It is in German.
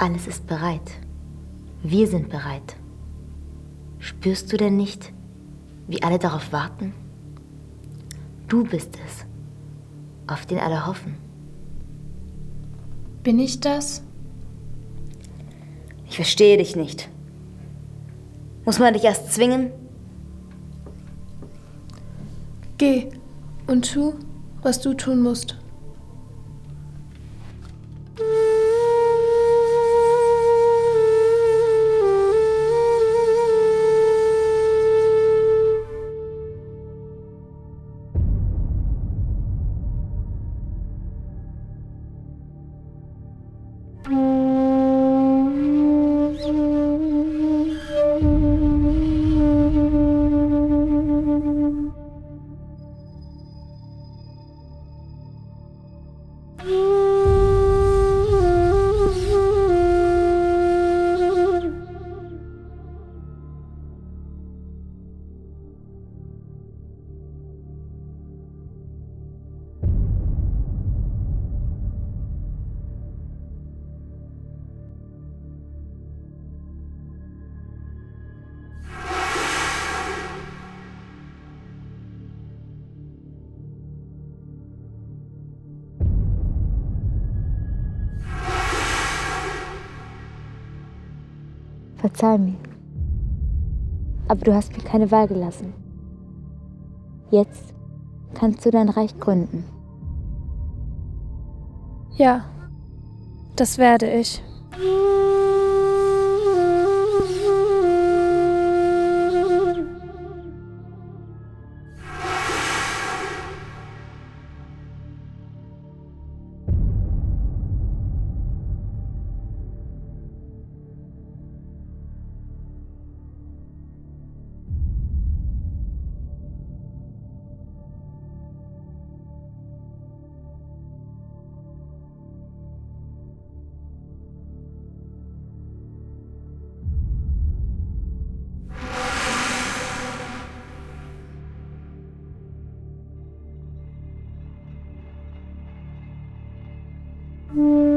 Alles ist bereit. Wir sind bereit. Spürst du denn nicht, wie alle darauf warten? Du bist es, auf den alle hoffen. Bin ich das? Ich verstehe dich nicht. Muss man dich erst zwingen? Geh und tu, was du tun musst. Verzeih mir. Aber du hast mir keine Wahl gelassen. Jetzt kannst du dein Reich gründen. Ja, das werde ich. Mm-hmm.